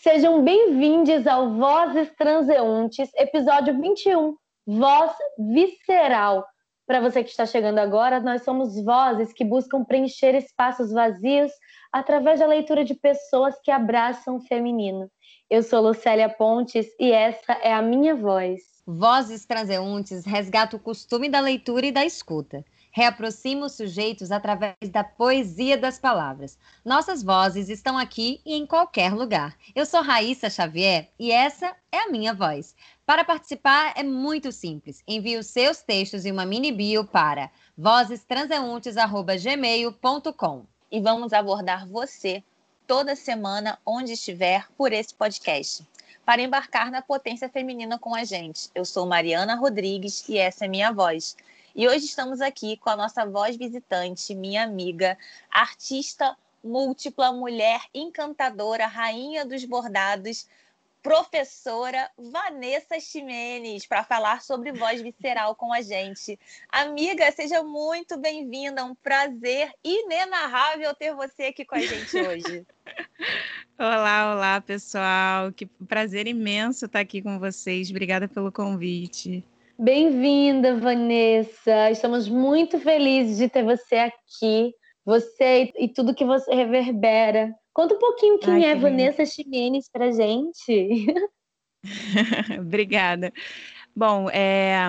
Sejam bem-vindos ao Vozes Transeuntes, episódio 21, Voz Visceral. Para você que está chegando agora, nós somos vozes que buscam preencher espaços vazios através da leitura de pessoas que abraçam o feminino. Eu sou Lucélia Pontes e essa é a minha voz. Vozes Transeuntes resgata o costume da leitura e da escuta reaproxima os sujeitos através da poesia das palavras. Nossas vozes estão aqui e em qualquer lugar. Eu sou Raíssa Xavier e essa é a minha voz. Para participar é muito simples. Envie os seus textos e uma mini bio para vozestranseuntes@gmail.com e vamos abordar você toda semana onde estiver por esse podcast. Para embarcar na potência feminina com a gente. Eu sou Mariana Rodrigues e essa é minha voz. E hoje estamos aqui com a nossa voz visitante, minha amiga, artista múltipla, mulher encantadora, rainha dos bordados, professora Vanessa Ximenes, para falar sobre voz visceral com a gente. Amiga, seja muito bem-vinda, um prazer inenarrável ter você aqui com a gente hoje. Olá, olá, pessoal. Que prazer imenso estar aqui com vocês. Obrigada pelo convite. Bem-vinda, Vanessa. Estamos muito felizes de ter você aqui. Você e tudo que você reverbera. Conta um pouquinho quem Ai, é que Vanessa Ximenes para gente. Obrigada. Bom, é,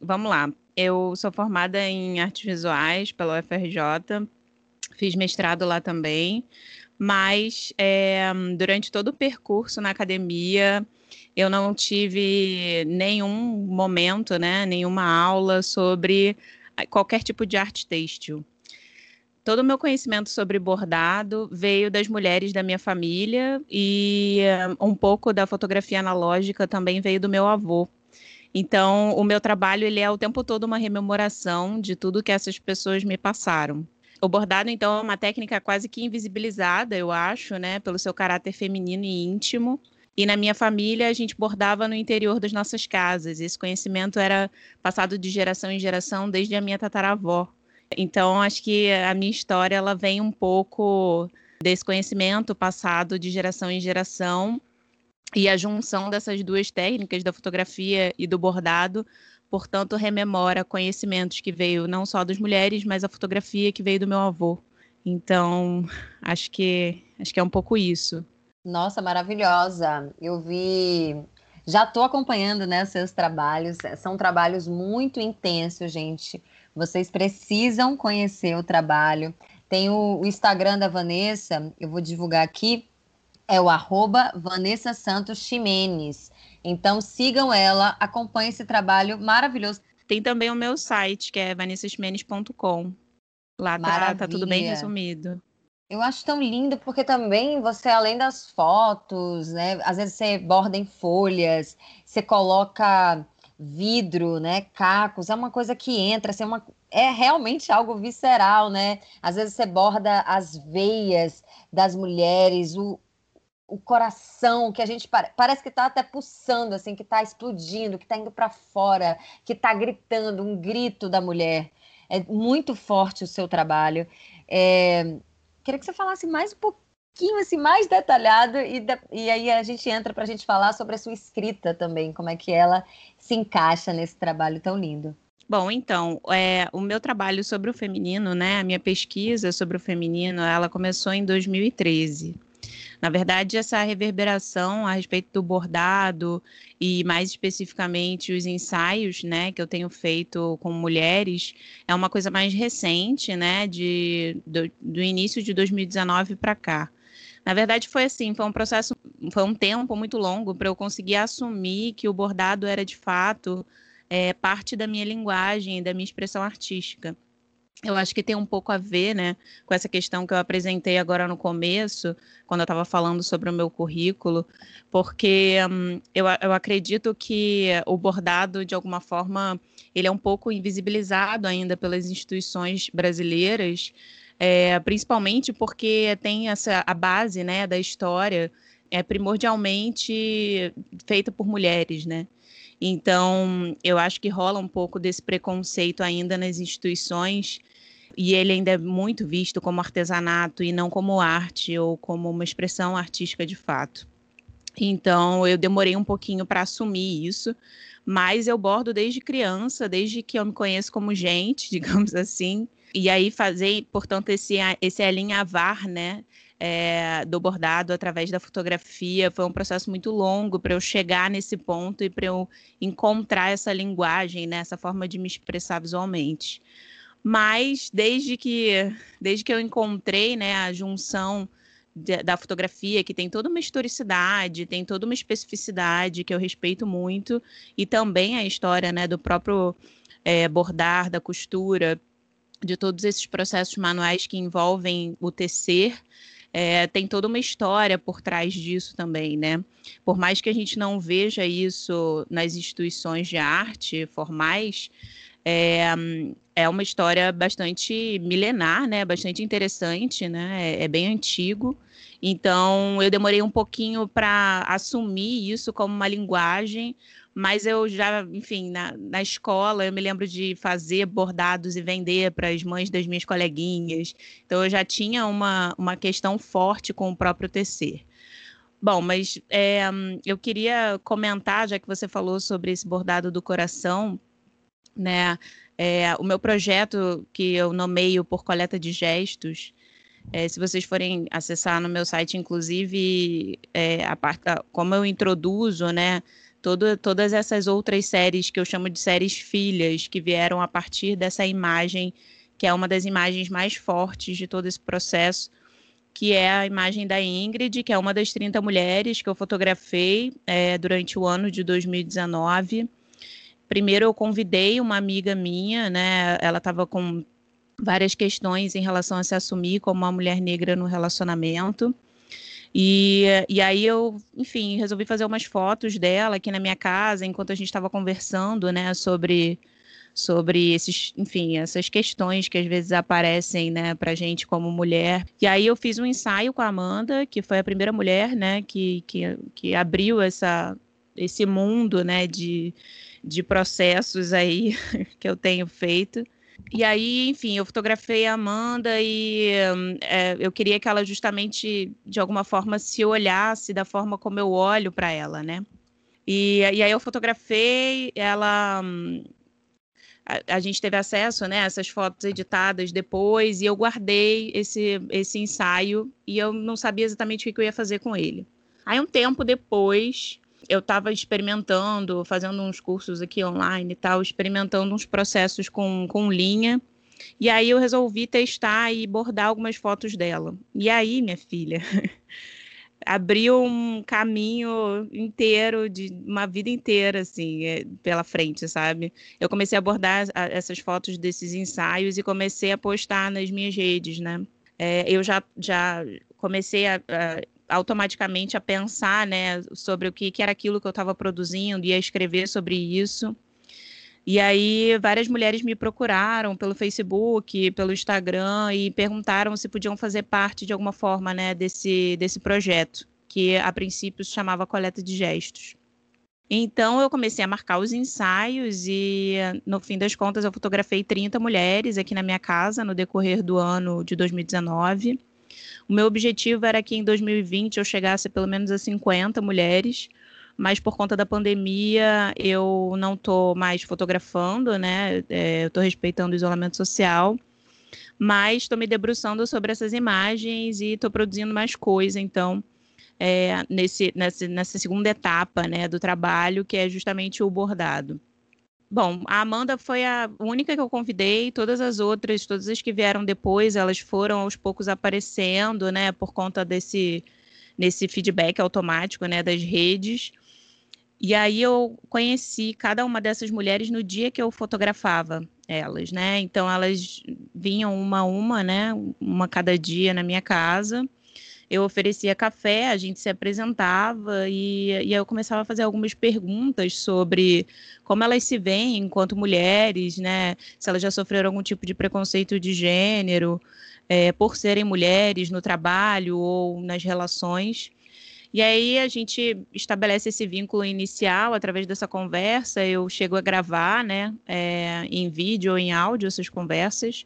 vamos lá. Eu sou formada em artes visuais pela UFRJ, fiz mestrado lá também, mas é, durante todo o percurso na academia, eu não tive nenhum momento, né, nenhuma aula sobre qualquer tipo de arte têxtil. Todo o meu conhecimento sobre bordado veio das mulheres da minha família e um pouco da fotografia analógica também veio do meu avô. Então, o meu trabalho ele é o tempo todo uma rememoração de tudo que essas pessoas me passaram. O bordado, então, é uma técnica quase que invisibilizada, eu acho, né, pelo seu caráter feminino e íntimo. E na minha família, a gente bordava no interior das nossas casas. Esse conhecimento era passado de geração em geração desde a minha tataravó. Então, acho que a minha história ela vem um pouco desse conhecimento passado de geração em geração e a junção dessas duas técnicas, da fotografia e do bordado, portanto, rememora conhecimentos que veio não só das mulheres, mas a fotografia que veio do meu avô. Então, acho que acho que é um pouco isso. Nossa, maravilhosa. Eu vi. Já estou acompanhando né, seus trabalhos. São trabalhos muito intensos, gente. Vocês precisam conhecer o trabalho. Tem o, o Instagram da Vanessa, eu vou divulgar aqui, é o arroba Vanessa Santos Ximenes. Então sigam ela, acompanhem esse trabalho maravilhoso. Tem também o meu site, que é vanessaximenes.com. Lá tá, tá, tudo bem resumido. Eu acho tão lindo porque também você, além das fotos, né? Às vezes você borda em folhas, você coloca vidro, né? Cacos, é uma coisa que entra, assim, é, uma, é realmente algo visceral, né? Às vezes você borda as veias das mulheres, o, o coração, que a gente parece que está até pulsando, assim, que está explodindo, que está indo para fora, que está gritando, um grito da mulher. É muito forte o seu trabalho. É, queria que você falasse mais um pouquinho, assim, mais detalhado, e, e aí a gente entra para a gente falar sobre a sua escrita também, como é que ela se encaixa nesse trabalho tão lindo. Bom, então, é, o meu trabalho sobre o feminino, né, a minha pesquisa sobre o feminino, ela começou em 2013. Na verdade, essa reverberação a respeito do bordado e mais especificamente os ensaios, né, que eu tenho feito com mulheres, é uma coisa mais recente, né, de, do, do início de 2019 para cá. Na verdade, foi assim, foi um processo, foi um tempo muito longo para eu conseguir assumir que o bordado era de fato é, parte da minha linguagem, da minha expressão artística eu acho que tem um pouco a ver, né, com essa questão que eu apresentei agora no começo, quando eu estava falando sobre o meu currículo, porque hum, eu, eu acredito que o bordado, de alguma forma, ele é um pouco invisibilizado ainda pelas instituições brasileiras, é, principalmente porque tem essa a base, né, da história é primordialmente feita por mulheres, né? Então, eu acho que rola um pouco desse preconceito ainda nas instituições, e ele ainda é muito visto como artesanato e não como arte ou como uma expressão artística de fato. Então, eu demorei um pouquinho para assumir isso, mas eu bordo desde criança, desde que eu me conheço como gente, digamos assim. E aí fazer, portanto, esse, esse alinhavar, né, é, do bordado através da fotografia foi um processo muito longo para eu chegar nesse ponto e para eu encontrar essa linguagem, né, essa forma de me expressar visualmente. Mas desde que, desde que eu encontrei né, a junção da fotografia, que tem toda uma historicidade, tem toda uma especificidade que eu respeito muito, e também a história né, do próprio é, bordar, da costura, de todos esses processos manuais que envolvem o tecer. É, tem toda uma história por trás disso também, né? Por mais que a gente não veja isso nas instituições de arte formais, é, é uma história bastante milenar, né? Bastante interessante, né? É, é bem antigo. Então, eu demorei um pouquinho para assumir isso como uma linguagem, mas eu já, enfim, na, na escola eu me lembro de fazer bordados e vender para as mães das minhas coleguinhas. Então, eu já tinha uma, uma questão forte com o próprio tecer. Bom, mas é, eu queria comentar, já que você falou sobre esse bordado do coração, né? É, o meu projeto que eu nomeio por coleta de gestos, é, se vocês forem acessar no meu site, inclusive, é, a parte, como eu introduzo, né, todo, todas essas outras séries que eu chamo de séries filhas, que vieram a partir dessa imagem, que é uma das imagens mais fortes de todo esse processo, que é a imagem da Ingrid, que é uma das 30 mulheres que eu fotografei é, durante o ano de 2019. Primeiro eu convidei uma amiga minha, né? Ela estava com várias questões em relação a se assumir como uma mulher negra no relacionamento. E, e aí eu, enfim, resolvi fazer umas fotos dela aqui na minha casa, enquanto a gente estava conversando, né, sobre, sobre esses, enfim, essas questões que às vezes aparecem, né, pra gente como mulher. E aí eu fiz um ensaio com a Amanda, que foi a primeira mulher, né, que, que, que abriu essa, esse mundo, né, de, de processos aí que eu tenho feito. E aí, enfim, eu fotografei a Amanda e é, eu queria que ela justamente, de alguma forma, se olhasse da forma como eu olho para ela, né? E, e, aí eu fotografei, ela. A, a, gente teve acesso né, a essas fotos editadas depois, e eu guardei esse, esse ensaio e eu não sabia exatamente o que eu ia fazer com ele. Aí, um tempo depois, eu estava experimentando, fazendo uns cursos aqui online e tal, experimentando uns processos com, com linha. E aí eu resolvi testar e bordar algumas fotos dela. E aí, minha filha, abriu um caminho inteiro de uma vida inteira assim é, pela frente, sabe? Eu comecei a abordar essas fotos desses ensaios e comecei a postar nas minhas redes, né? É, eu já, já comecei a, a automaticamente a pensar né, sobre o que, que era aquilo que eu estava produzindo e a escrever sobre isso. E aí várias mulheres me procuraram pelo Facebook, pelo Instagram e perguntaram se podiam fazer parte de alguma forma né, desse, desse projeto, que a princípio se chamava Coleta de Gestos. Então eu comecei a marcar os ensaios e no fim das contas eu fotografei 30 mulheres aqui na minha casa no decorrer do ano de 2019. O meu objetivo era que em 2020 eu chegasse pelo menos a 50 mulheres, mas por conta da pandemia eu não estou mais fotografando, né? É, eu estou respeitando o isolamento social, mas estou me debruçando sobre essas imagens e estou produzindo mais coisa, então. É, nesse, nessa, nessa segunda etapa né, do trabalho, que é justamente o bordado. Bom, a Amanda foi a única que eu convidei, todas as outras, todas as que vieram depois, elas foram aos poucos aparecendo, né, por conta desse nesse feedback automático, né, das redes. E aí eu conheci cada uma dessas mulheres no dia que eu fotografava elas, né? Então elas vinham uma a uma, né, uma cada dia na minha casa eu oferecia café, a gente se apresentava e, e eu começava a fazer algumas perguntas sobre como elas se veem enquanto mulheres, né? Se elas já sofreram algum tipo de preconceito de gênero é, por serem mulheres no trabalho ou nas relações. E aí a gente estabelece esse vínculo inicial através dessa conversa. Eu chego a gravar, né, é, em vídeo ou em áudio essas conversas.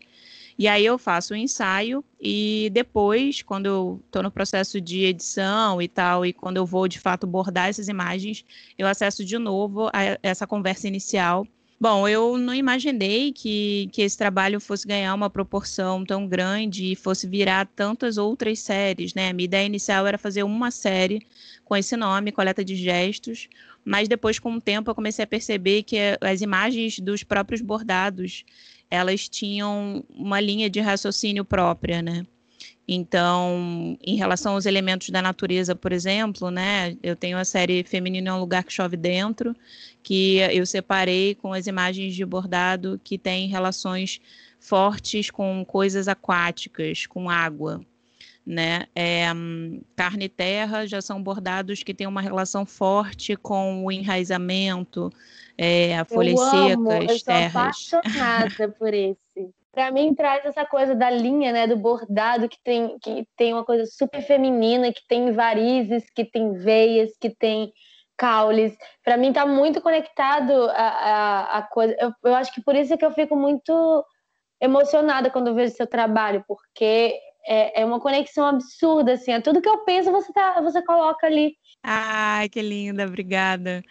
E aí eu faço o ensaio e depois, quando eu estou no processo de edição e tal, e quando eu vou de fato bordar essas imagens, eu acesso de novo essa conversa inicial. Bom, eu não imaginei que, que esse trabalho fosse ganhar uma proporção tão grande e fosse virar tantas outras séries, né? A minha ideia inicial era fazer uma série com esse nome, Coleta de Gestos, mas depois, com o tempo, eu comecei a perceber que as imagens dos próprios bordados elas tinham uma linha de raciocínio própria, né? Então, em relação aos elementos da natureza, por exemplo, né, eu tenho a série Feminino é um lugar que chove dentro, que eu separei com as imagens de bordado que têm relações fortes com coisas aquáticas, com água, né? É, carne e terra já são bordados que têm uma relação forte com o enraizamento, é, folhas eu amo, secas, eu terras. sou apaixonada por esse. Para mim traz essa coisa da linha, né, do bordado que tem que tem uma coisa super feminina, que tem varizes, que tem veias, que tem caules. Para mim tá muito conectado a, a, a coisa. Eu, eu acho que por isso é que eu fico muito emocionada quando eu vejo seu trabalho, porque é, é uma conexão absurda, assim. É tudo que eu penso, você, tá, você coloca ali. Ai, que linda, obrigada.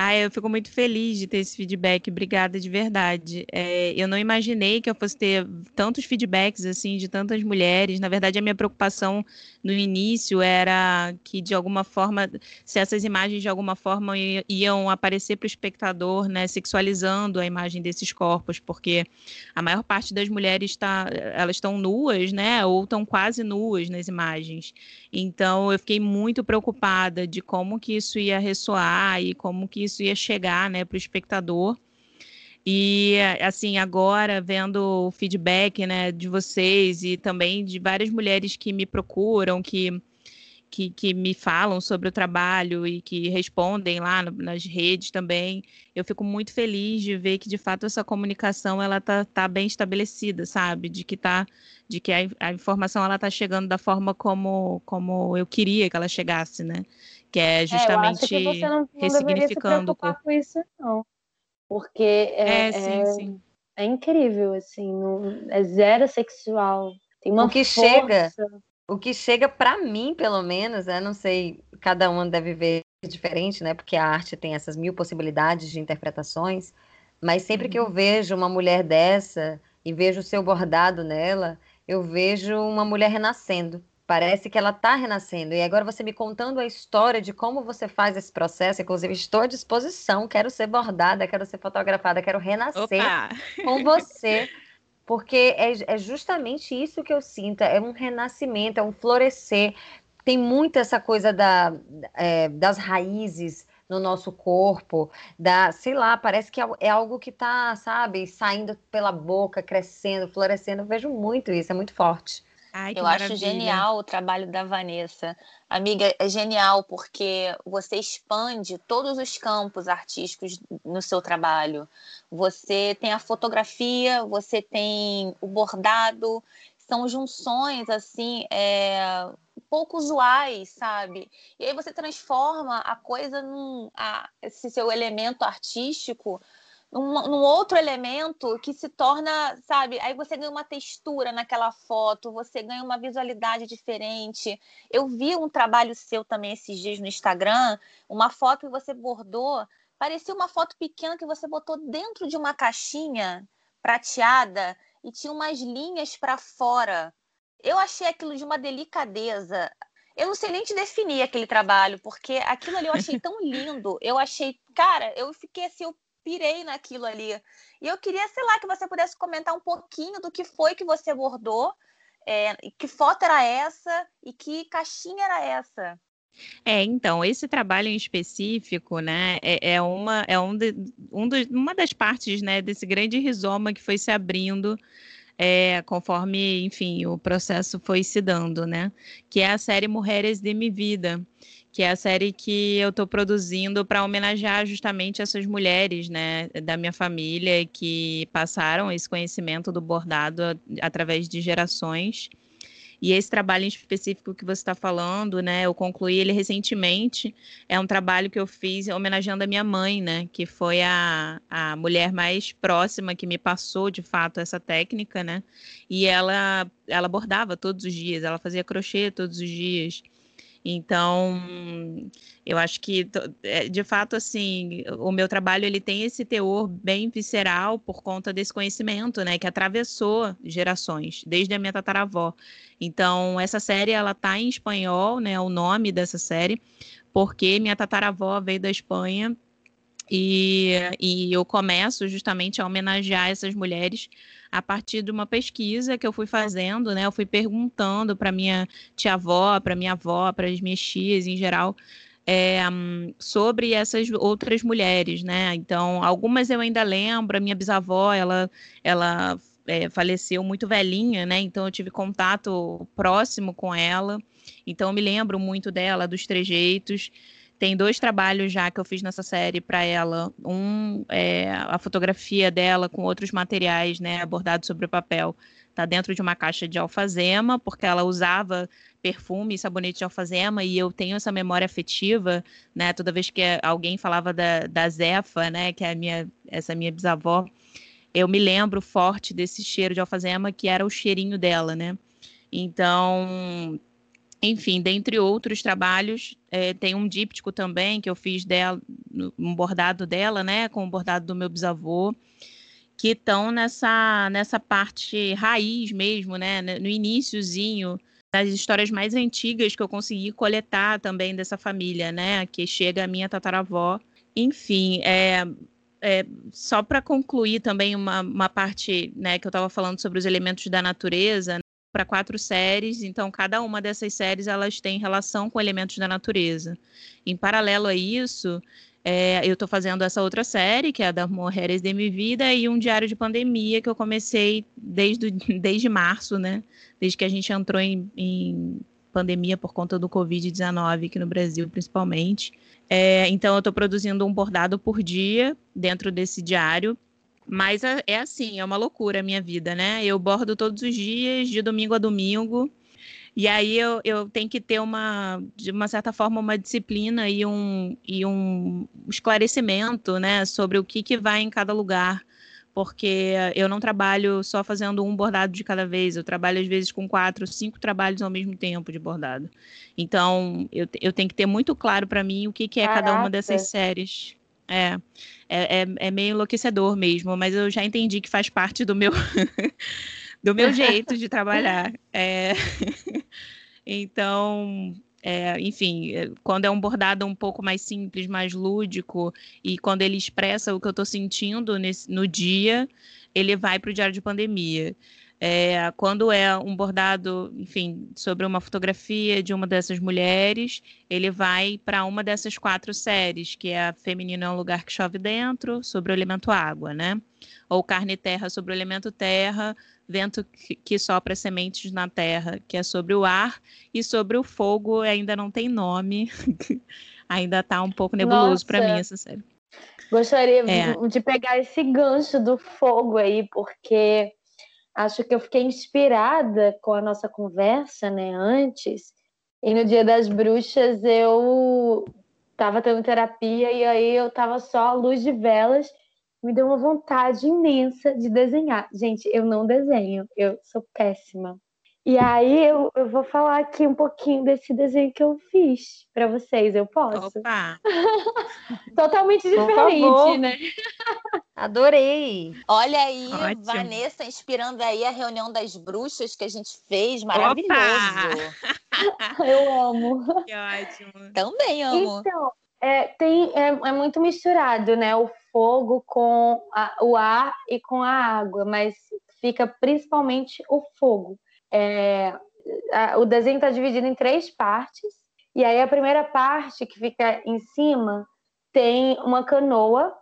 Ah, eu fico muito feliz de ter esse feedback, obrigada de verdade. É, eu não imaginei que eu fosse ter tantos feedbacks assim de tantas mulheres. Na verdade, a minha preocupação no início era que de alguma forma, se essas imagens de alguma forma iam aparecer para o espectador, né, sexualizando a imagem desses corpos, porque a maior parte das mulheres está, elas estão nuas, né, ou estão quase nuas nas imagens. Então, eu fiquei muito preocupada de como que isso ia ressoar e como que isso ia chegar, né, para o espectador. E assim, agora vendo o feedback, né, de vocês e também de várias mulheres que me procuram, que que, que, me falam sobre o trabalho e que respondem lá no, nas redes também. Eu fico muito feliz de ver que de fato essa comunicação ela tá, tá bem estabelecida, sabe? De que tá, de que a, a informação ela tá chegando da forma como, como eu queria que ela chegasse, né? Que é justamente é, eu acho que você não, não ressignificando se com isso, não. Porque é, é, sim, é, sim. é incrível, assim, não, é zero sexual. Tem uma o que força. chega, o que chega para mim, pelo menos, né? Não sei, cada um deve ver diferente, né? Porque a arte tem essas mil possibilidades de interpretações. Mas sempre uhum. que eu uhum. vejo uma mulher dessa e vejo o seu bordado nela, eu vejo uma mulher renascendo. Parece que ela está renascendo. E agora você me contando a história de como você faz esse processo, inclusive estou à disposição, quero ser bordada, quero ser fotografada, quero renascer Opa! com você. Porque é, é justamente isso que eu sinto, é um renascimento, é um florescer. Tem muito essa coisa da, é, das raízes no nosso corpo, da, sei lá, parece que é, é algo que está, sabe, saindo pela boca, crescendo, florescendo. Eu vejo muito isso, é muito forte. Ai, eu maravilha. acho genial o trabalho da Vanessa. Amiga, é genial porque você expande todos os campos artísticos no seu trabalho. Você tem a fotografia, você tem o bordado, são junções assim, é, pouco usuais, sabe? E aí você transforma a coisa num a, esse seu elemento artístico num, num, outro elemento que se torna, sabe? Aí você ganha uma textura naquela foto, você ganha uma visualidade diferente. Eu vi um trabalho seu também esses dias no Instagram, uma foto que você bordou, parecia uma foto pequena que você botou dentro de uma caixinha prateada e tinha umas linhas para fora. Eu achei aquilo de uma delicadeza. Eu não sei nem te definir aquele trabalho, porque aquilo ali eu achei tão lindo. Eu achei, cara, eu fiquei assim, eu pirei naquilo ali. E eu queria, sei lá, que você pudesse comentar um pouquinho do que foi que você bordou, é, que foto era essa e que caixinha era essa. É, então, esse trabalho em específico, né, é, é uma, é um de, um do, uma das partes, né, desse grande rizoma que foi se abrindo é, conforme, enfim, o processo foi se dando, né, que é a série Mulheres de Mi Vida, que é a série que eu estou produzindo para homenagear justamente essas mulheres, né, da minha família que passaram esse conhecimento do bordado através de gerações. E esse trabalho em específico que você está falando, né? Eu concluí ele recentemente. É um trabalho que eu fiz homenageando a minha mãe, né? Que foi a, a mulher mais próxima que me passou, de fato, essa técnica, né? E ela, ela bordava todos os dias, ela fazia crochê todos os dias. Então, eu acho que, é, de fato, assim, o meu trabalho ele tem esse teor bem visceral por conta desse conhecimento, né, que atravessou gerações, desde a minha tataravó. Então, essa série, ela tá em espanhol, né, o nome dessa série, porque minha tataravó veio da Espanha e, e eu começo justamente a homenagear essas mulheres a partir de uma pesquisa que eu fui fazendo, né? Eu fui perguntando para minha tia-avó, para minha avó, para as minhas tias em geral, é, sobre essas outras mulheres, né? Então, algumas eu ainda lembro, a minha bisavó, ela, ela é, faleceu muito velhinha, né? Então, eu tive contato próximo com ela. Então, eu me lembro muito dela, dos trejeitos. Tem dois trabalhos já que eu fiz nessa série para ela. Um é a fotografia dela com outros materiais, né, abordado sobre o papel. Tá dentro de uma caixa de alfazema, porque ela usava perfume e sabonete de alfazema e eu tenho essa memória afetiva, né? Toda vez que alguém falava da, da Zefa, né, que é a minha essa minha bisavó, eu me lembro forte desse cheiro de alfazema que era o cheirinho dela, né? Então, enfim, dentre outros trabalhos, é, tem um díptico também que eu fiz dela, um bordado dela, né, com o bordado do meu bisavô, que estão nessa, nessa parte raiz mesmo, né, no iníciozinho das histórias mais antigas que eu consegui coletar também dessa família, né, que chega a minha tataravó. Enfim, é, é, só para concluir também uma, uma parte né, que eu estava falando sobre os elementos da natureza, para quatro séries, então cada uma dessas séries elas têm relação com elementos da natureza. Em paralelo a isso, é, eu estou fazendo essa outra série, que é a da Mulheres de Minha Vida, e um diário de pandemia que eu comecei desde, desde março, né? Desde que a gente entrou em, em pandemia por conta do Covid-19 aqui no Brasil, principalmente. É, então, eu estou produzindo um bordado por dia dentro desse diário mas é, é assim, é uma loucura a minha vida, né? Eu bordo todos os dias, de domingo a domingo. E aí eu, eu tenho que ter uma, de uma certa forma, uma disciplina e um, e um esclarecimento, né, sobre o que, que vai em cada lugar. Porque eu não trabalho só fazendo um bordado de cada vez, eu trabalho às vezes com quatro, cinco trabalhos ao mesmo tempo de bordado. Então, eu, eu tenho que ter muito claro para mim o que, que é Caraca. cada uma dessas séries. É, é, é, é, meio enlouquecedor mesmo, mas eu já entendi que faz parte do meu do meu jeito de trabalhar. É... então, é, enfim, é, quando é um bordado um pouco mais simples, mais lúdico, e quando ele expressa o que eu estou sentindo nesse, no dia, ele vai para o diário de pandemia. É, quando é um bordado, enfim, sobre uma fotografia de uma dessas mulheres, ele vai para uma dessas quatro séries, que é a Feminino é um lugar que chove dentro, sobre o elemento água, né? Ou Carne e Terra sobre o elemento terra, Vento que sopra sementes na terra, que é sobre o ar, e sobre o fogo ainda não tem nome, ainda está um pouco nebuloso para mim essa série. Gostaria é. de pegar esse gancho do fogo aí, porque acho que eu fiquei inspirada com a nossa conversa, né, antes. E no Dia das Bruxas eu estava tendo terapia e aí eu estava só à luz de velas. Me deu uma vontade imensa de desenhar. Gente, eu não desenho, eu sou péssima. E aí eu, eu vou falar aqui um pouquinho desse desenho que eu fiz para vocês. Eu posso? Opa! Totalmente diferente, né? Adorei! Olha aí, Ótimo. Vanessa inspirando aí a reunião das bruxas que a gente fez, maravilhoso! eu amo! Que ótimo! Também amo! Então, é, tem, é, é muito misturado, né? O fogo com a, o ar e com a água, mas fica principalmente o fogo. É, a, o desenho está dividido em três partes, e aí a primeira parte, que fica em cima, tem uma canoa,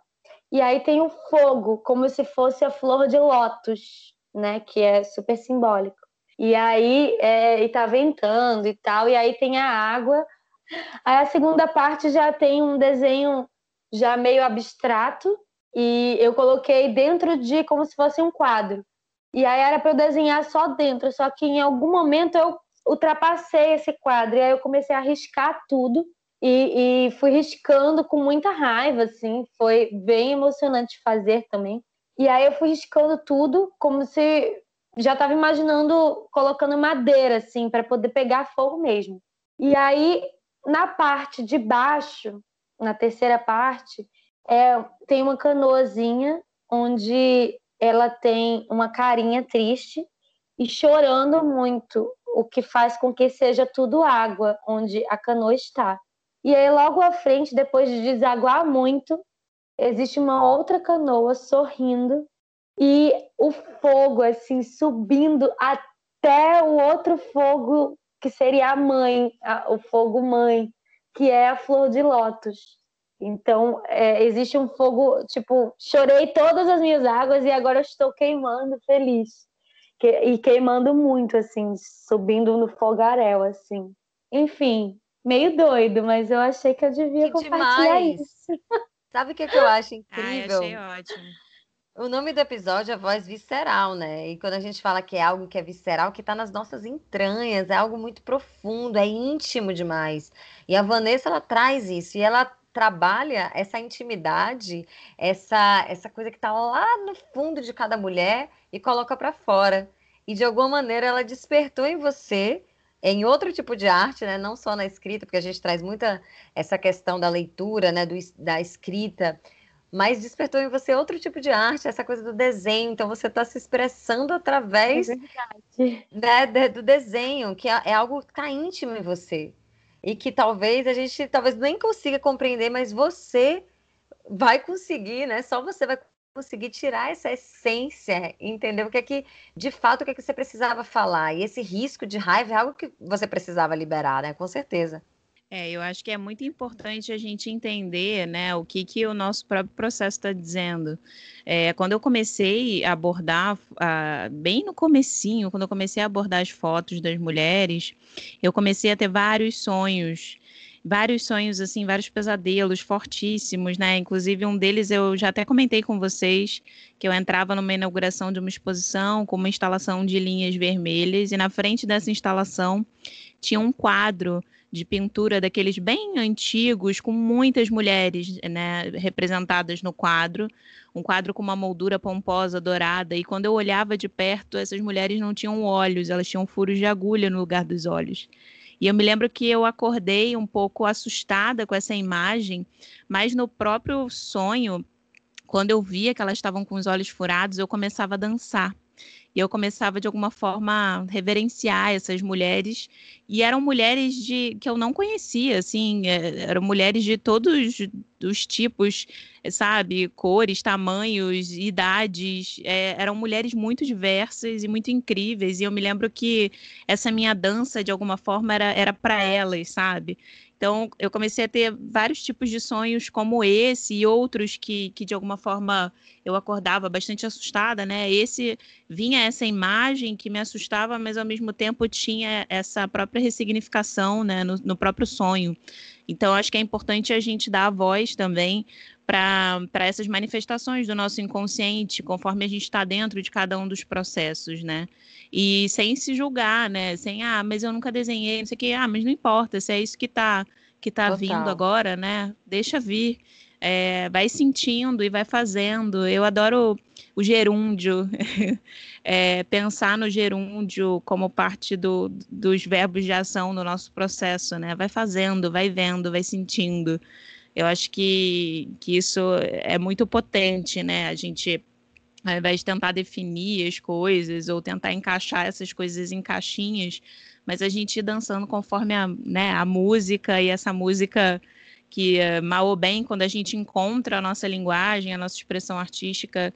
e aí tem o fogo, como se fosse a flor de lótus, né? Que é super simbólico. E aí é, e tá ventando e tal, e aí tem a água. Aí a segunda parte já tem um desenho já meio abstrato, e eu coloquei dentro de como se fosse um quadro. E aí era para eu desenhar só dentro, só que em algum momento eu ultrapassei esse quadro. E aí eu comecei a riscar tudo. E, e fui riscando com muita raiva, assim. Foi bem emocionante fazer também. E aí eu fui riscando tudo como se já estava imaginando colocando madeira, assim, para poder pegar fogo mesmo. E aí, na parte de baixo, na terceira parte, é, tem uma canoazinha onde ela tem uma carinha triste e chorando muito, o que faz com que seja tudo água onde a canoa está. E aí, logo à frente, depois de desaguar muito, existe uma outra canoa sorrindo e o fogo assim subindo até o outro fogo que seria a mãe, a, o fogo mãe, que é a flor de lótus. Então, é, existe um fogo, tipo, chorei todas as minhas águas e agora estou queimando feliz. Que, e queimando muito, assim, subindo no fogaréu, assim. Enfim, meio doido, mas eu achei que eu devia que compartilhar demais. isso. Sabe o que, que eu acho incrível? Ai, achei ótimo. O nome do episódio é voz visceral, né? E quando a gente fala que é algo que é visceral, que está nas nossas entranhas, é algo muito profundo, é íntimo demais. E a Vanessa, ela traz isso, e ela trabalha essa intimidade, essa, essa coisa que está lá no fundo de cada mulher e coloca para fora. E de alguma maneira ela despertou em você em outro tipo de arte, né? Não só na escrita, porque a gente traz muita essa questão da leitura, né? Do, da escrita, mas despertou em você outro tipo de arte, essa coisa do desenho. Então você está se expressando através é né, do desenho, que é, é algo que está íntimo em você e que talvez a gente talvez nem consiga compreender, mas você vai conseguir, né? Só você vai conseguir tirar essa essência, entender o que é que, de fato, o que é que você precisava falar. E esse risco de raiva é algo que você precisava liberar, né? Com certeza. É, eu acho que é muito importante a gente entender, né, o que, que o nosso próprio processo está dizendo. É, quando eu comecei a abordar, a, bem no comecinho, quando eu comecei a abordar as fotos das mulheres, eu comecei a ter vários sonhos, vários sonhos, assim, vários pesadelos fortíssimos, né, inclusive um deles eu já até comentei com vocês, que eu entrava numa inauguração de uma exposição com uma instalação de linhas vermelhas, e na frente dessa instalação tinha um quadro de pintura daqueles bem antigos, com muitas mulheres né, representadas no quadro, um quadro com uma moldura pomposa, dourada, e quando eu olhava de perto, essas mulheres não tinham olhos, elas tinham furos de agulha no lugar dos olhos. E eu me lembro que eu acordei um pouco assustada com essa imagem, mas no próprio sonho, quando eu via que elas estavam com os olhos furados, eu começava a dançar. E eu começava de alguma forma a reverenciar essas mulheres e eram mulheres de que eu não conhecia, assim, é, eram mulheres de todos os tipos, sabe, cores, tamanhos, idades, é, eram mulheres muito diversas e muito incríveis. E eu me lembro que essa minha dança de alguma forma era era para elas, sabe? Então, eu comecei a ter vários tipos de sonhos como esse e outros que, que de alguma forma eu acordava bastante assustada, né? Esse vinha essa imagem que me assustava, mas ao mesmo tempo tinha essa própria ressignificação, né, no, no próprio sonho. Então, acho que é importante a gente dar a voz também para essas manifestações do nosso inconsciente, conforme a gente está dentro de cada um dos processos, né? E sem se julgar, né? Sem, ah, mas eu nunca desenhei, não sei o que, ah, mas não importa, se é isso que está que tá vindo agora, né? Deixa vir. É, vai sentindo e vai fazendo. Eu adoro o gerúndio, é, pensar no gerúndio como parte do, dos verbos de ação no nosso processo, né? Vai fazendo, vai vendo, vai sentindo. Eu acho que, que isso é muito potente, né? A gente ao invés de tentar definir as coisas ou tentar encaixar essas coisas em caixinhas, mas a gente ir dançando conforme a, né, a música e essa música que, eh, mal ou bem, quando a gente encontra a nossa linguagem, a nossa expressão artística,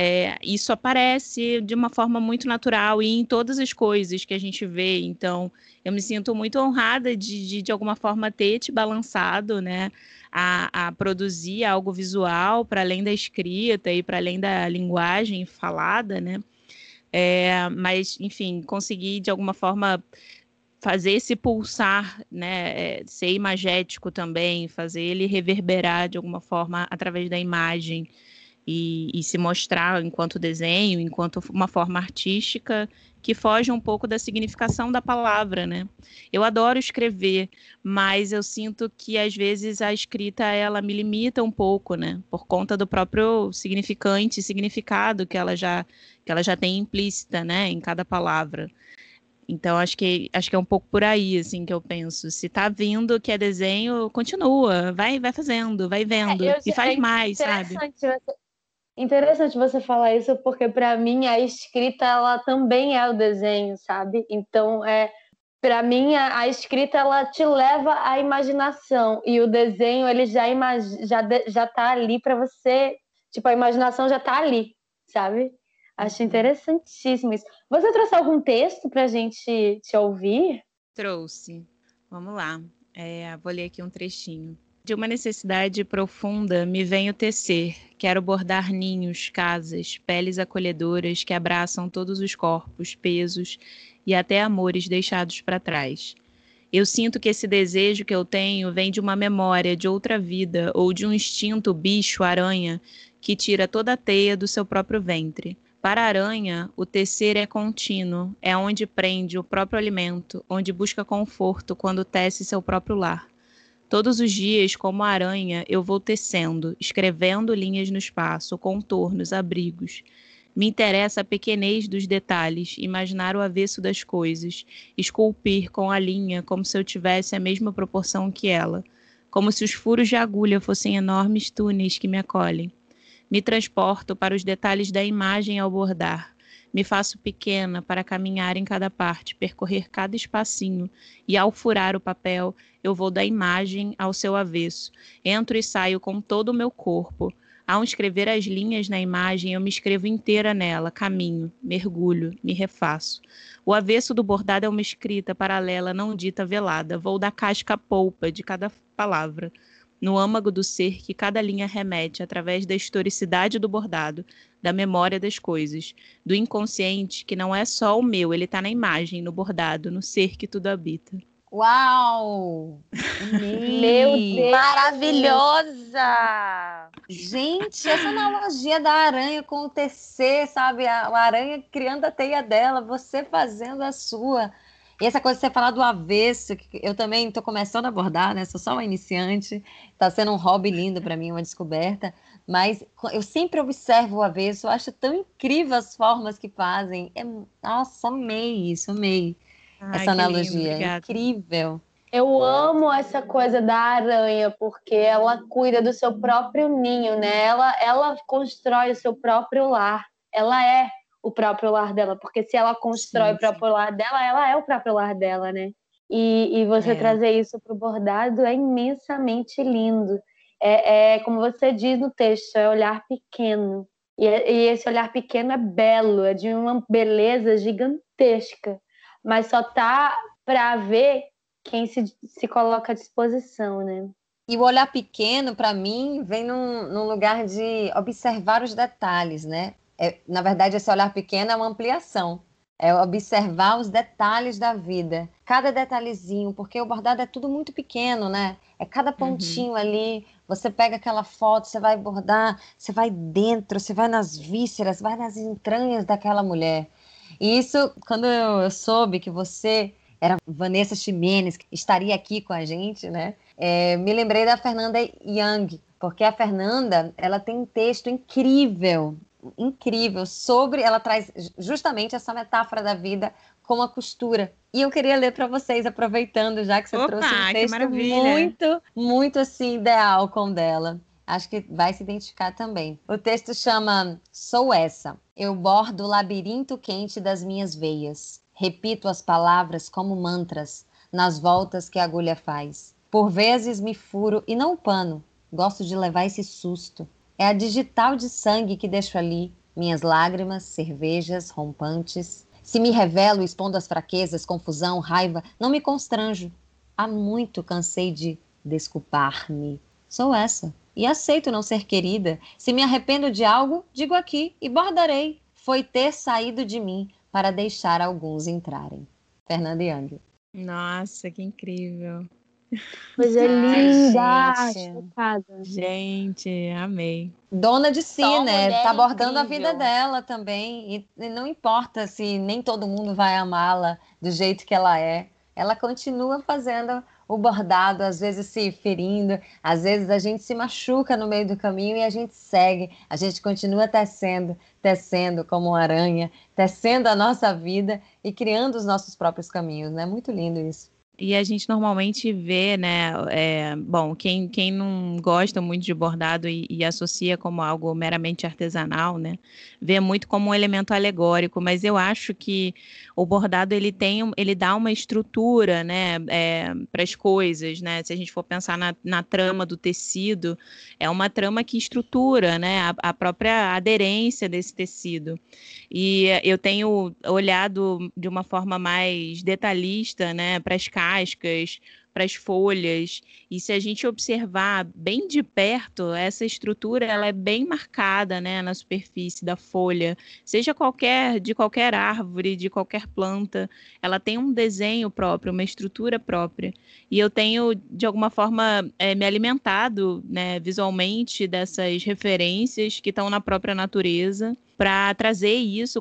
é, isso aparece de uma forma muito natural e em todas as coisas que a gente vê. Então, eu me sinto muito honrada de, de, de alguma forma, ter te balançado, né? a, a produzir algo visual para além da escrita e para além da linguagem falada, né? É, mas, enfim, conseguir de alguma forma fazer esse pulsar, né, é, ser imagético também, fazer ele reverberar de alguma forma através da imagem. E, e, se mostrar enquanto desenho, enquanto uma forma artística que foge um pouco da significação da palavra, né? Eu adoro escrever, mas eu sinto que às vezes a escrita ela me limita um pouco, né? Por conta do próprio significante, significado que ela já que ela já tem implícita, né, em cada palavra. Então acho que acho que é um pouco por aí assim que eu penso. Se tá vindo que é desenho, continua, vai vai fazendo, vai vendo é, e faz é mais, sabe? Você, interessante você falar isso porque para mim a escrita ela também é o desenho, sabe? Então é para mim a, a, escrita ela te leva à imaginação e o desenho ele já já já tá ali para você, tipo a imaginação já tá ali, sabe? Acho interessantíssimo isso. Você trouxe algum texto para a gente te ouvir? Trouxe. Vamos lá. É, vou ler aqui um trechinho. De uma necessidade profunda me venho tecer. Quero bordar ninhos, casas, peles acolhedoras que abraçam todos os corpos, pesos e até amores deixados para trás. Eu sinto que esse desejo que eu tenho vem de uma memória de outra vida ou de um instinto bicho, aranha, que tira toda a teia do seu próprio ventre. Para a aranha, o tecer é contínuo, é onde prende o próprio alimento, onde busca conforto quando tece seu próprio lar. Todos os dias, como aranha, eu vou tecendo, escrevendo linhas no espaço, contornos, abrigos. Me interessa a pequenez dos detalhes, imaginar o avesso das coisas, esculpir com a linha como se eu tivesse a mesma proporção que ela, como se os furos de agulha fossem enormes túneis que me acolhem. Me transporto para os detalhes da imagem ao bordar. Me faço pequena para caminhar em cada parte, percorrer cada espacinho, e ao furar o papel, eu vou da imagem ao seu avesso. Entro e saio com todo o meu corpo. Ao escrever as linhas na imagem, eu me escrevo inteira nela, caminho, mergulho, me refaço. O avesso do bordado é uma escrita paralela não dita velada. Vou da casca polpa de cada palavra no âmago do ser que cada linha remete através da historicidade do bordado, da memória das coisas, do inconsciente que não é só o meu, ele está na imagem, no bordado, no ser que tudo habita. Uau! Meu Deus! Maravilhosa! Gente, essa analogia da aranha com o TC, sabe? A, a aranha criando a teia dela, você fazendo a sua. E essa coisa de você falar do avesso, que eu também estou começando a abordar, né? Sou só uma iniciante, está sendo um hobby lindo para mim, uma descoberta. Mas eu sempre observo o avesso, eu acho tão incrível as formas que fazem. É, nossa, amei isso, amei Ai, essa analogia. Lindo, incrível. Eu amo essa coisa da aranha, porque ela cuida do seu próprio ninho, né? Ela, ela constrói o seu próprio lar. Ela é o próprio lar dela, porque se ela constrói sim, o próprio sim. lar dela, ela é o próprio lar dela, né? E, e você é. trazer isso para o bordado é imensamente lindo. É, é, como você diz no texto, é olhar pequeno. E, e esse olhar pequeno é belo, é de uma beleza gigantesca, mas só tá para ver quem se, se coloca à disposição, né? E o olhar pequeno, para mim, vem num, num, lugar de observar os detalhes, né? É, na verdade, esse olhar pequeno é uma ampliação. É observar os detalhes da vida, cada detalhezinho, porque o bordado é tudo muito pequeno, né? É cada uhum. pontinho uhum. ali. Você pega aquela foto, você vai bordar, você vai dentro, você vai nas vísceras, vai nas entranhas daquela mulher. E isso, quando eu soube que você era Vanessa Ximenes, que estaria aqui com a gente, né? É, me lembrei da Fernanda Young, porque a Fernanda, ela tem um texto incrível incrível sobre. Ela traz justamente essa metáfora da vida com a costura. E eu queria ler para vocês, aproveitando já que você Opa, trouxe um texto muito, muito assim, ideal com dela. Acho que vai se identificar também. O texto chama Sou essa. Eu bordo o labirinto quente das minhas veias. Repito as palavras como mantras nas voltas que a agulha faz. Por vezes me furo e não pano. Gosto de levar esse susto. É a digital de sangue que deixo ali, minhas lágrimas, cervejas, rompantes. Se me revelo expondo as fraquezas, confusão, raiva, não me constranjo. Há muito cansei de desculpar-me. Sou essa. E aceito não ser querida. Se me arrependo de algo, digo aqui e bordarei. Foi ter saído de mim para deixar alguns entrarem. Fernanda Young. Nossa, que incrível. Coisa linda! Chocada. Gente, amei. Dona de si, Só né? Tá abordando incrível. a vida dela também. E, e não importa se nem todo mundo vai amá-la do jeito que ela é. Ela continua fazendo o bordado, às vezes se ferindo, às vezes a gente se machuca no meio do caminho e a gente segue, a gente continua tecendo, tecendo como uma aranha, tecendo a nossa vida e criando os nossos próprios caminhos, né? Muito lindo isso. E a gente normalmente vê, né? É, bom, quem, quem não gosta muito de bordado e, e, associa como algo meramente artesanal, né? Vê muito como um elemento alegórico, mas eu acho que o bordado ele tem, ele dá uma estrutura, né? É, para as coisas, né? Se a gente for pensar na, na, trama do tecido, é uma trama que estrutura, né? A, a própria aderência desse tecido. E eu tenho olhado de uma forma mais detalhista, né? Para as cascas, para as folhas. E se a gente observar bem de perto, essa estrutura ela é bem marcada, né, na superfície da folha, seja qualquer de qualquer árvore, de qualquer planta, ela tem um desenho próprio, uma estrutura própria. E eu tenho de alguma forma é, me alimentado, né, visualmente dessas referências que estão na própria natureza para trazer isso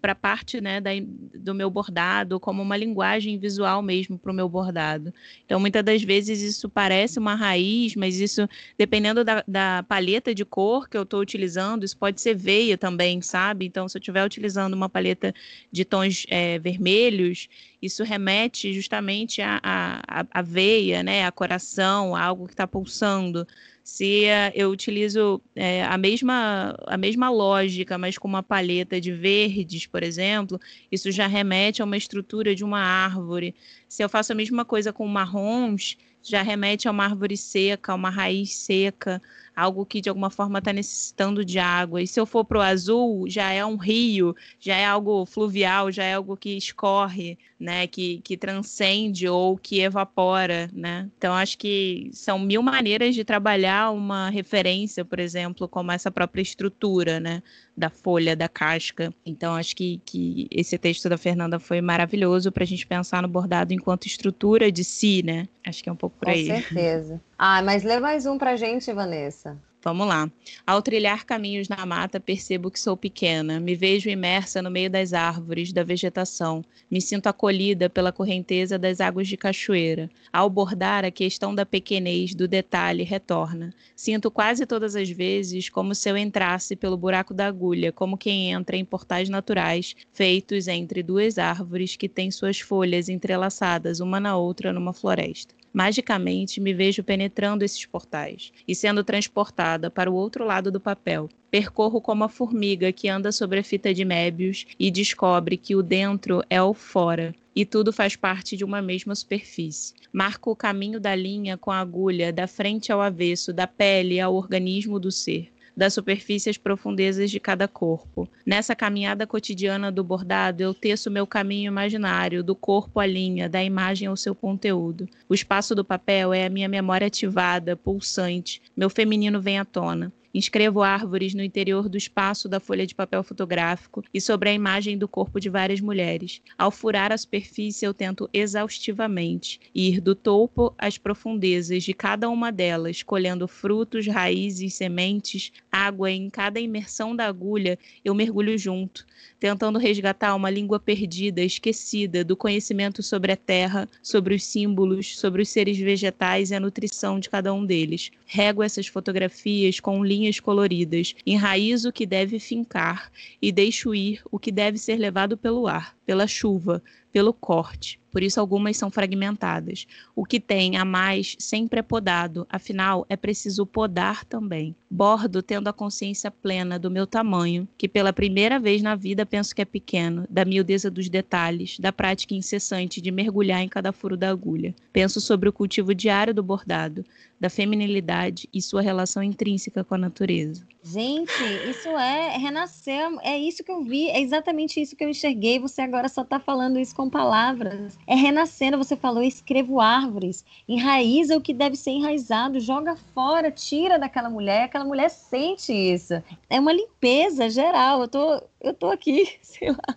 para parte né, da, do meu bordado, como uma linguagem visual mesmo para o meu bordado. Então, muitas das vezes isso parece uma raiz, mas isso, dependendo da, da paleta de cor que eu estou utilizando, isso pode ser veia também, sabe? Então, se eu estiver utilizando uma paleta de tons é, vermelhos, isso remete justamente à, à, à veia, né, a coração, a algo que está pulsando se uh, eu utilizo é, a, mesma, a mesma lógica, mas com uma paleta de verdes, por exemplo, isso já remete a uma estrutura de uma árvore. Se eu faço a mesma coisa com marrons, já remete a uma árvore seca, uma raiz seca, algo que de alguma forma está necessitando de água. E se eu for para o azul, já é um rio, já é algo fluvial, já é algo que escorre, né? Que, que transcende ou que evapora, né? Então acho que são mil maneiras de trabalhar uma referência, por exemplo, como essa própria estrutura, né? Da folha, da casca. Então acho que, que esse texto da Fernanda foi maravilhoso para a gente pensar no bordado enquanto estrutura de si, né? Acho que é um pouco por aí. Com certeza. Ah, mas lê mais um pra gente, Vanessa. Vamos lá. Ao trilhar caminhos na mata, percebo que sou pequena. Me vejo imersa no meio das árvores, da vegetação. Me sinto acolhida pela correnteza das águas de cachoeira. Ao bordar, a questão da pequenez, do detalhe, retorna. Sinto quase todas as vezes como se eu entrasse pelo buraco da agulha, como quem entra em portais naturais, feitos entre duas árvores que têm suas folhas entrelaçadas uma na outra numa floresta. Magicamente, me vejo penetrando esses portais e sendo transportada para o outro lado do papel. Percorro como a formiga que anda sobre a fita de Mébius e descobre que o dentro é o fora, e tudo faz parte de uma mesma superfície. Marco o caminho da linha com a agulha, da frente ao avesso, da pele ao organismo do ser da superfície às profundezas de cada corpo. Nessa caminhada cotidiana do bordado, eu teço meu caminho imaginário, do corpo à linha, da imagem ao seu conteúdo. O espaço do papel é a minha memória ativada, pulsante. Meu feminino vem à tona. Inscrevo árvores no interior do espaço da folha de papel fotográfico e sobre a imagem do corpo de várias mulheres. Ao furar a superfície, eu tento exaustivamente ir do topo às profundezas de cada uma delas, colhendo frutos, raízes, sementes, água e em cada imersão da agulha eu mergulho junto, tentando resgatar uma língua perdida, esquecida do conhecimento sobre a terra, sobre os símbolos, sobre os seres vegetais e a nutrição de cada um deles. Rego essas fotografias com linhas linhas coloridas, enraizo o que deve fincar e deixo ir o que deve ser levado pelo ar, pela chuva, pelo corte. Por isso, algumas são fragmentadas. O que tem a mais sempre é podado, afinal, é preciso podar também. Bordo tendo a consciência plena do meu tamanho, que pela primeira vez na vida penso que é pequeno, da miudeza dos detalhes, da prática incessante de mergulhar em cada furo da agulha. Penso sobre o cultivo diário do bordado, da feminilidade e sua relação intrínseca com a natureza. Gente, isso é renascer, é isso que eu vi, é exatamente isso que eu enxerguei. Você agora só está falando isso com palavras. É renascendo, você falou, escrevo árvores, enraiza o que deve ser enraizado, joga fora, tira daquela mulher, aquela mulher sente isso. É uma limpeza geral. Eu tô, eu tô aqui, sei lá.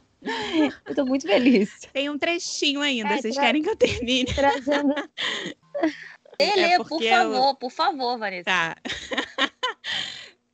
Eu tô muito feliz. Tem um trechinho ainda, é, vocês tra... querem que eu termine? Trazendo, Lê, é por favor, eu... por favor, Vanessa. Tá.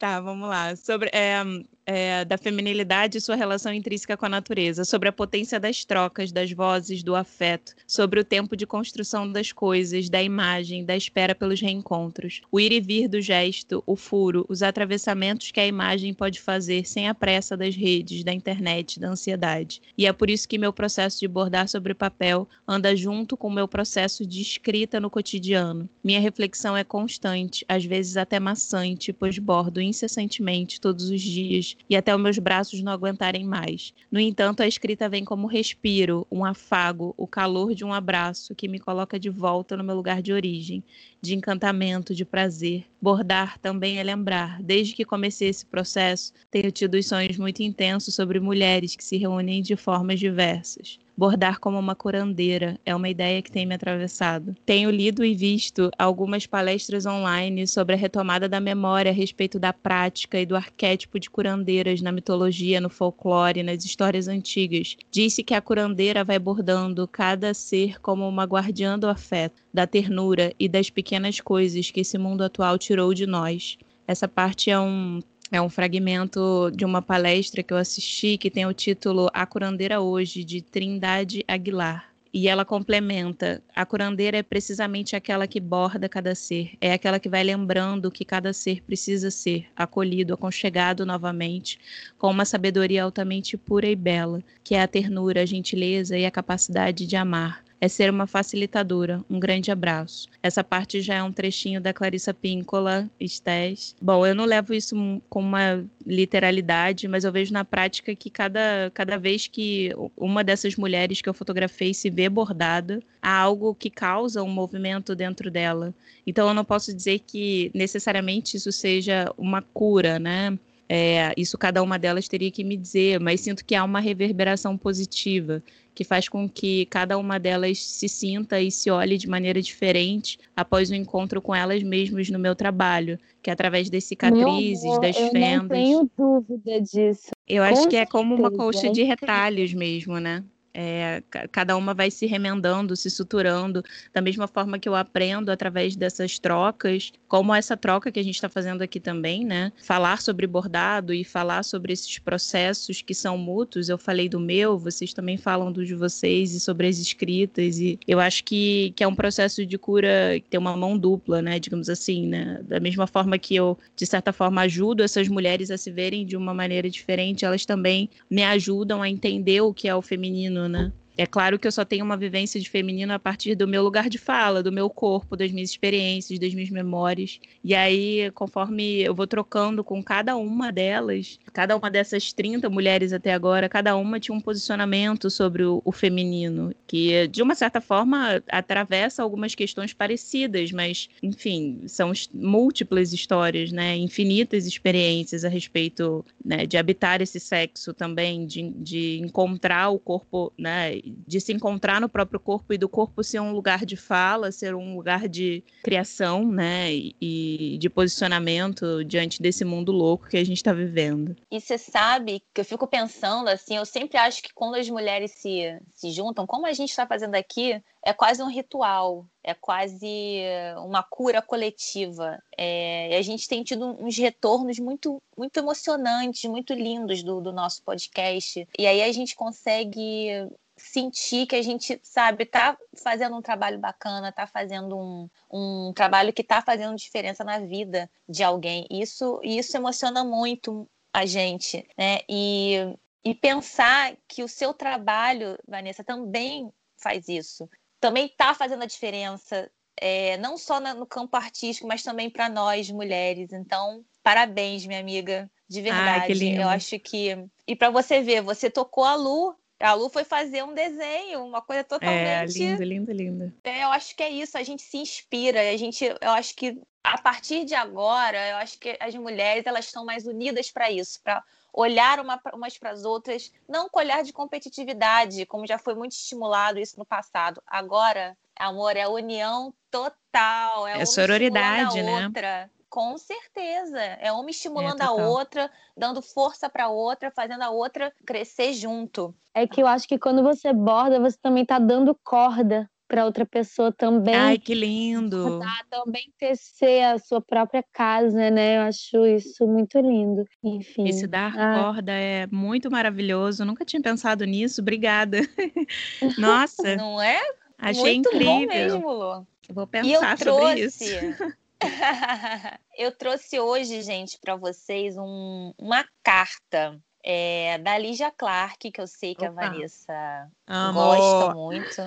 tá, vamos lá. Sobre, é, é, da feminilidade e sua relação intrínseca com a natureza, sobre a potência das trocas, das vozes, do afeto, sobre o tempo de construção das coisas, da imagem, da espera pelos reencontros, o ir e vir do gesto, o furo, os atravessamentos que a imagem pode fazer sem a pressa das redes, da internet, da ansiedade. E é por isso que meu processo de bordar sobre papel anda junto com o meu processo de escrita no cotidiano. Minha reflexão é constante, às vezes até maçante, pois bordo incessantemente todos os dias e até os meus braços não aguentarem mais. No entanto, a escrita vem como respiro, um afago, o calor de um abraço que me coloca de volta no meu lugar de origem, de encantamento, de prazer. Bordar também é lembrar. Desde que comecei esse processo, tenho tido sonhos muito intensos sobre mulheres que se reúnem de formas diversas. Bordar como uma curandeira é uma ideia que tem me atravessado. Tenho lido e visto algumas palestras online sobre a retomada da memória a respeito da prática e do arquétipo de curandeiras na mitologia, no folclore, nas histórias antigas. Disse que a curandeira vai bordando cada ser como uma guardiã do afeto, da ternura e das pequenas coisas que esse mundo atual tirou de nós. Essa parte é um é um fragmento de uma palestra que eu assisti que tem o título A Curandeira Hoje, de Trindade Aguilar. E ela complementa: a curandeira é precisamente aquela que borda cada ser, é aquela que vai lembrando que cada ser precisa ser acolhido, aconchegado novamente, com uma sabedoria altamente pura e bela, que é a ternura, a gentileza e a capacidade de amar é ser uma facilitadora. Um grande abraço. Essa parte já é um trechinho da Clarissa Píncola, Estés. Bom, eu não levo isso com uma literalidade, mas eu vejo na prática que cada, cada vez que uma dessas mulheres que eu fotografei se vê bordada, há algo que causa um movimento dentro dela. Então eu não posso dizer que necessariamente isso seja uma cura, né? É, isso cada uma delas teria que me dizer, mas sinto que há uma reverberação positiva que faz com que cada uma delas se sinta e se olhe de maneira diferente após o encontro com elas mesmas no meu trabalho, que é através das cicatrizes, amor, das eu fendas. Não tenho dúvida disso. Eu acho que é como uma colcha de retalhos mesmo, né? É, cada uma vai se remendando, se suturando, da mesma forma que eu aprendo através dessas trocas, como essa troca que a gente está fazendo aqui também, né? Falar sobre bordado e falar sobre esses processos que são mútuos. Eu falei do meu, vocês também falam do de vocês e sobre as escritas. E eu acho que, que é um processo de cura que tem uma mão dupla, né? Digamos assim, né? Da mesma forma que eu, de certa forma, ajudo essas mulheres a se verem de uma maneira diferente, elas também me ajudam a entender o que é o feminino né? É claro que eu só tenho uma vivência de feminino a partir do meu lugar de fala, do meu corpo, das minhas experiências, das minhas memórias. E aí, conforme eu vou trocando com cada uma delas, cada uma dessas 30 mulheres até agora, cada uma tinha um posicionamento sobre o, o feminino, que de uma certa forma atravessa algumas questões parecidas, mas, enfim, são múltiplas histórias, né? Infinitas experiências a respeito né, de habitar esse sexo também, de, de encontrar o corpo, né? De se encontrar no próprio corpo e do corpo ser um lugar de fala, ser um lugar de criação, né, e, de posicionamento diante desse mundo louco que a gente está vivendo. E você sabe que eu fico pensando assim, eu sempre acho que quando as mulheres se, se juntam, como a gente está fazendo aqui, é quase um ritual, é quase uma cura coletiva. É, e a gente tem tido uns retornos muito, muito emocionantes, muito lindos do, do nosso podcast. E aí a gente consegue sentir que a gente, sabe, tá fazendo um trabalho bacana, tá fazendo um, um trabalho que tá fazendo diferença na vida de alguém. Isso, isso emociona muito a gente, né? E, e pensar que o seu trabalho, Vanessa, também faz isso. Também tá fazendo a diferença, é, não só no campo artístico, mas também para nós, mulheres. Então, parabéns, minha amiga, de verdade. Ah, Eu acho que. E para você ver, você tocou a Lu a Lu foi fazer um desenho, uma coisa totalmente. É, lindo, lindo, lindo. É, eu acho que é isso, a gente se inspira, a gente, eu acho que a partir de agora, eu acho que as mulheres elas estão mais unidas para isso, para olhar uma, umas para as outras, não com olhar de competitividade, como já foi muito estimulado isso no passado. Agora, amor, é união total, é, é sororidade, né? Outra. Com certeza. É uma estimulando é, a outra, dando força para a outra, fazendo a outra crescer junto. É que eu acho que quando você borda, você também está dando corda para outra pessoa também. Ai, que lindo! Também tecer a sua própria casa, né? Eu acho isso muito lindo. Enfim. Esse dar ah. corda é muito maravilhoso. Nunca tinha pensado nisso. Obrigada. Nossa. Não é? Achei muito incrível. Bom mesmo, Lu. Vou pensar sobre isso. eu trouxe hoje, gente, para vocês um, uma carta é, da Lígia Clark, que eu sei que Opa. a Vanessa Amor. gosta muito.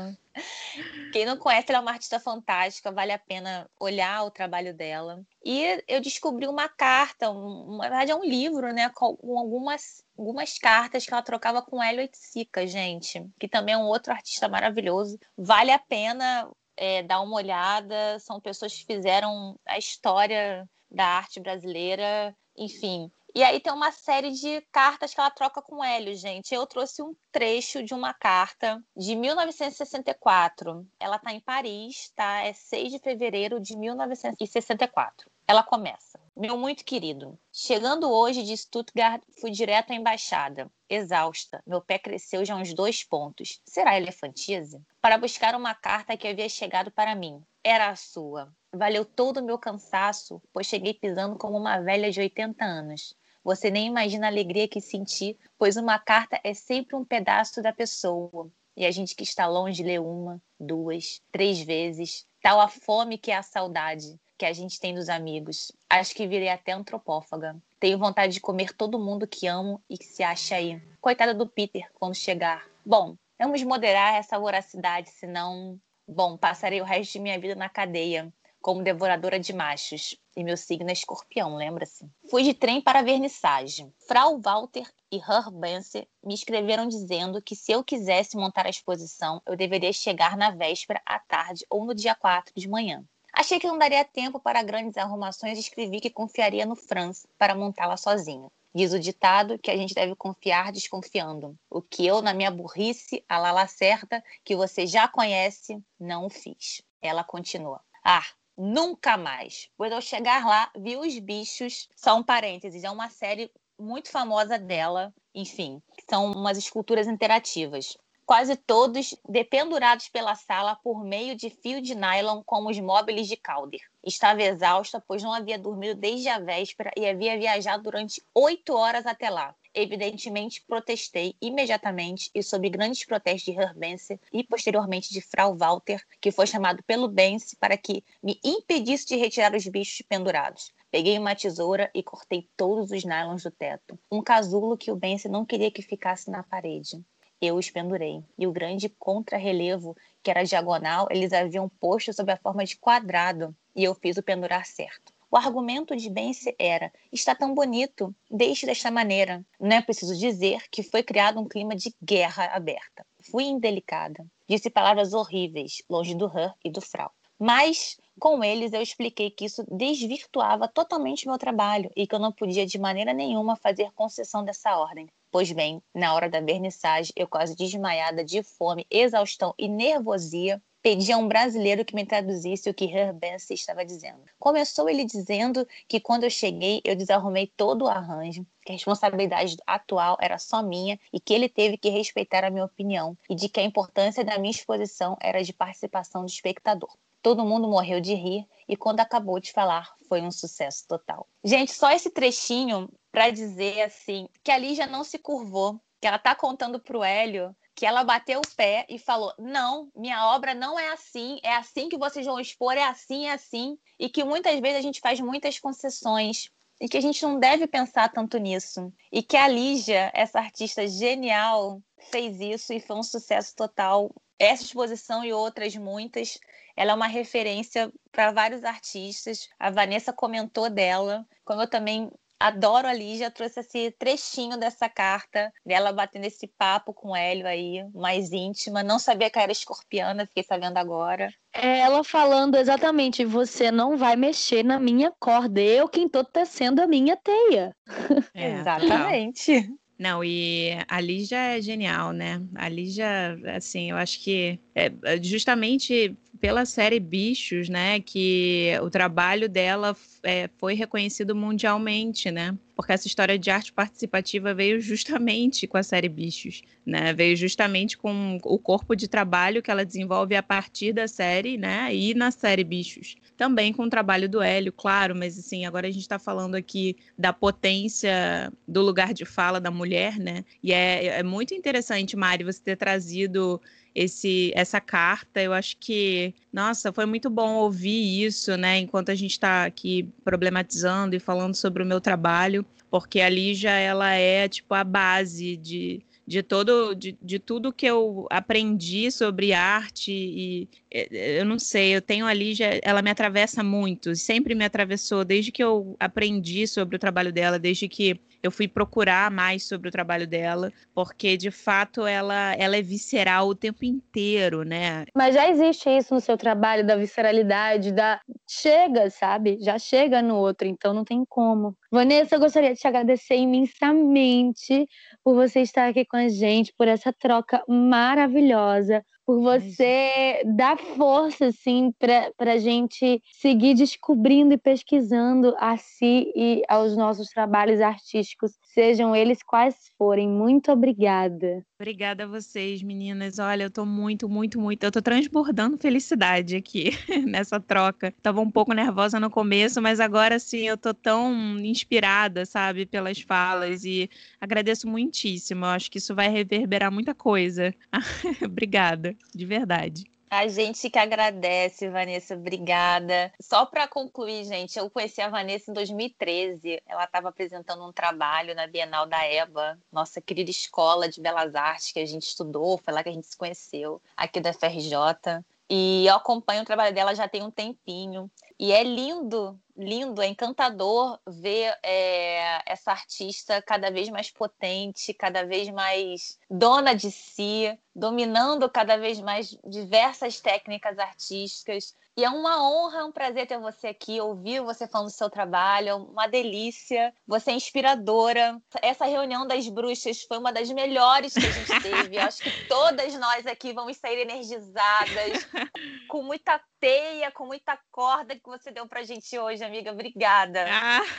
Quem não conhece, ela é uma artista fantástica, vale a pena olhar o trabalho dela. E eu descobri uma carta, um, na verdade é um livro, né, com algumas, algumas cartas que ela trocava com Hélio Oiticica, gente, que também é um outro artista maravilhoso. Vale a pena é, uma olhada, são pessoas que fizeram a história da arte brasileira, enfim, e aí tem uma série de cartas que ela troca com Hélio, gente. Eu trouxe um trecho de uma carta de 1964. Ela está em Paris, tá? É 6 de fevereiro de 1964. Ela começa. Meu muito querido, chegando hoje de Stuttgart, fui direto à embaixada. Exausta, meu pé cresceu já uns dois pontos. Será elefantise? Para buscar uma carta que havia chegado para mim. Era a sua. Valeu todo o meu cansaço, pois cheguei pisando como uma velha de 80 anos. Você nem imagina a alegria que senti, pois uma carta é sempre um pedaço da pessoa. E a gente que está longe lê uma, duas, três vezes. Tal a fome que é a saudade que a gente tem dos amigos. Acho que virei até antropófaga. Tenho vontade de comer todo mundo que amo e que se acha aí. Coitada do Peter quando chegar. Bom, vamos moderar essa voracidade, senão, bom, passarei o resto de minha vida na cadeia como devoradora de machos. E meu signo é escorpião, lembra-se? Fui de trem para a vernissagem. Frau Walter e Herr Bense me escreveram dizendo que se eu quisesse montar a exposição, eu deveria chegar na véspera, à tarde ou no dia 4 de manhã. Achei que não daria tempo para grandes arrumações e escrevi que confiaria no Franz para montá-la sozinho. Diz o ditado que a gente deve confiar desconfiando. O que eu, na minha burrice, a Lala certa, que você já conhece, não fiz. Ela continua. Ah, Nunca mais. Quando eu chegar lá, vi os bichos. Só um parênteses, é uma série muito famosa dela. Enfim, são umas esculturas interativas. Quase todos dependurados pela sala por meio de fio de nylon como os móveis de Calder. Estava exausta, pois não havia dormido desde a véspera e havia viajado durante oito horas até lá evidentemente protestei imediatamente e sob grandes protestos de Herbense e posteriormente de Frau Walter, que foi chamado pelo Bense para que me impedisse de retirar os bichos pendurados. Peguei uma tesoura e cortei todos os nylons do teto, um casulo que o Bense não queria que ficasse na parede. Eu os pendurei, e o grande contrarrelevo, que era diagonal, eles haviam posto sob a forma de quadrado, e eu fiz o pendurar certo. O argumento de Bense era: está tão bonito, deixe desta maneira. Não é preciso dizer que foi criado um clima de guerra aberta. Fui indelicada. Disse palavras horríveis, longe do Her e do Frau. Mas com eles eu expliquei que isso desvirtuava totalmente meu trabalho e que eu não podia de maneira nenhuma fazer concessão dessa ordem. Pois bem, na hora da vernissagem, eu quase desmaiada de fome, exaustão e nervosia, pedi a um brasileiro que me traduzisse o que Herbense estava dizendo. Começou ele dizendo que quando eu cheguei, eu desarrumei todo o arranjo, que a responsabilidade atual era só minha e que ele teve que respeitar a minha opinião e de que a importância da minha exposição era de participação do espectador. Todo mundo morreu de rir e quando acabou de falar, foi um sucesso total. Gente, só esse trechinho para dizer assim que a Lígia não se curvou, que ela tá contando pro Hélio que ela bateu o pé e falou: Não, minha obra não é assim, é assim que vocês vão expor, é assim, é assim. E que muitas vezes a gente faz muitas concessões e que a gente não deve pensar tanto nisso. E que a Lígia, essa artista genial, fez isso e foi um sucesso total. Essa exposição e outras muitas, ela é uma referência para vários artistas. A Vanessa comentou dela, como eu também Adoro a Lígia, trouxe esse trechinho dessa carta dela batendo esse papo com o Hélio aí, mais íntima. Não sabia que era escorpiana, fiquei sabendo agora. É ela falando exatamente: você não vai mexer na minha corda, eu quem tô tecendo a minha teia. É, exatamente. Não, e a Lígia é genial, né? A Lígia, assim, eu acho que é, é justamente pela série Bichos, né, que o trabalho dela é, foi reconhecido mundialmente, né? Porque essa história de arte participativa veio justamente com a série Bichos, né? Veio justamente com o corpo de trabalho que ela desenvolve a partir da série, né? E na série Bichos. Também com o trabalho do Hélio, claro, mas assim, agora a gente está falando aqui da potência do lugar de fala da mulher, né? E é, é muito interessante, Mari, você ter trazido esse essa carta. Eu acho que, nossa, foi muito bom ouvir isso, né? Enquanto a gente está aqui problematizando e falando sobre o meu trabalho, porque a Lígia ela é tipo a base de de todo de, de tudo que eu aprendi sobre arte e eu não sei, eu tenho ali já ela me atravessa muito, sempre me atravessou desde que eu aprendi sobre o trabalho dela, desde que eu fui procurar mais sobre o trabalho dela, porque de fato ela, ela é visceral o tempo inteiro, né? Mas já existe isso no seu trabalho, da visceralidade, da. Chega, sabe? Já chega no outro, então não tem como. Vanessa, eu gostaria de te agradecer imensamente por você estar aqui com a gente, por essa troca maravilhosa por você dar força, assim, para a gente seguir descobrindo e pesquisando a si e aos nossos trabalhos artísticos, sejam eles quais forem. Muito obrigada. Obrigada a vocês, meninas. Olha, eu tô muito, muito, muito. Eu tô transbordando felicidade aqui nessa troca. Tava um pouco nervosa no começo, mas agora sim eu tô tão inspirada, sabe, pelas falas e agradeço muitíssimo. Eu acho que isso vai reverberar muita coisa. Obrigada de verdade. A gente que agradece, Vanessa, obrigada. Só para concluir, gente, eu conheci a Vanessa em 2013. Ela estava apresentando um trabalho na Bienal da EBA, nossa querida escola de belas artes que a gente estudou, foi lá que a gente se conheceu, aqui da FRJ. E eu acompanho o trabalho dela já tem um tempinho. E é lindo, lindo, é encantador ver é, essa artista cada vez mais potente, cada vez mais dona de si, dominando cada vez mais diversas técnicas artísticas. E é uma honra, um prazer ter você aqui, ouvir você falando do seu trabalho, é uma delícia. Você é inspiradora. Essa reunião das bruxas foi uma das melhores que a gente teve. Acho que todas nós aqui vamos sair energizadas, com muita teia, com muita corda que você deu pra gente hoje, amiga. Obrigada.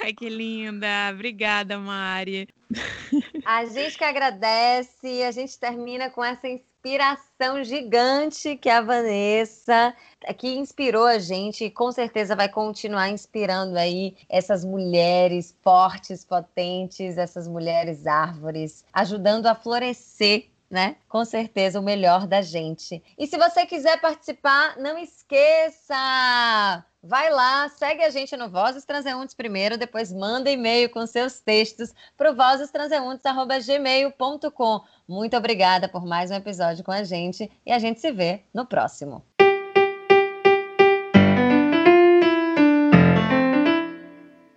Ai, que linda. Obrigada, Mari. A gente que agradece. A gente termina com essa inspiração gigante que a Vanessa, que inspirou a gente e com certeza vai continuar inspirando aí essas mulheres fortes, potentes, essas mulheres árvores, ajudando a florescer né? Com certeza o melhor da gente. E se você quiser participar, não esqueça! Vai lá, segue a gente no Vozes Transeuntes primeiro, depois manda e-mail com seus textos para o vozestranseuntes.gmail.com. Muito obrigada por mais um episódio com a gente e a gente se vê no próximo.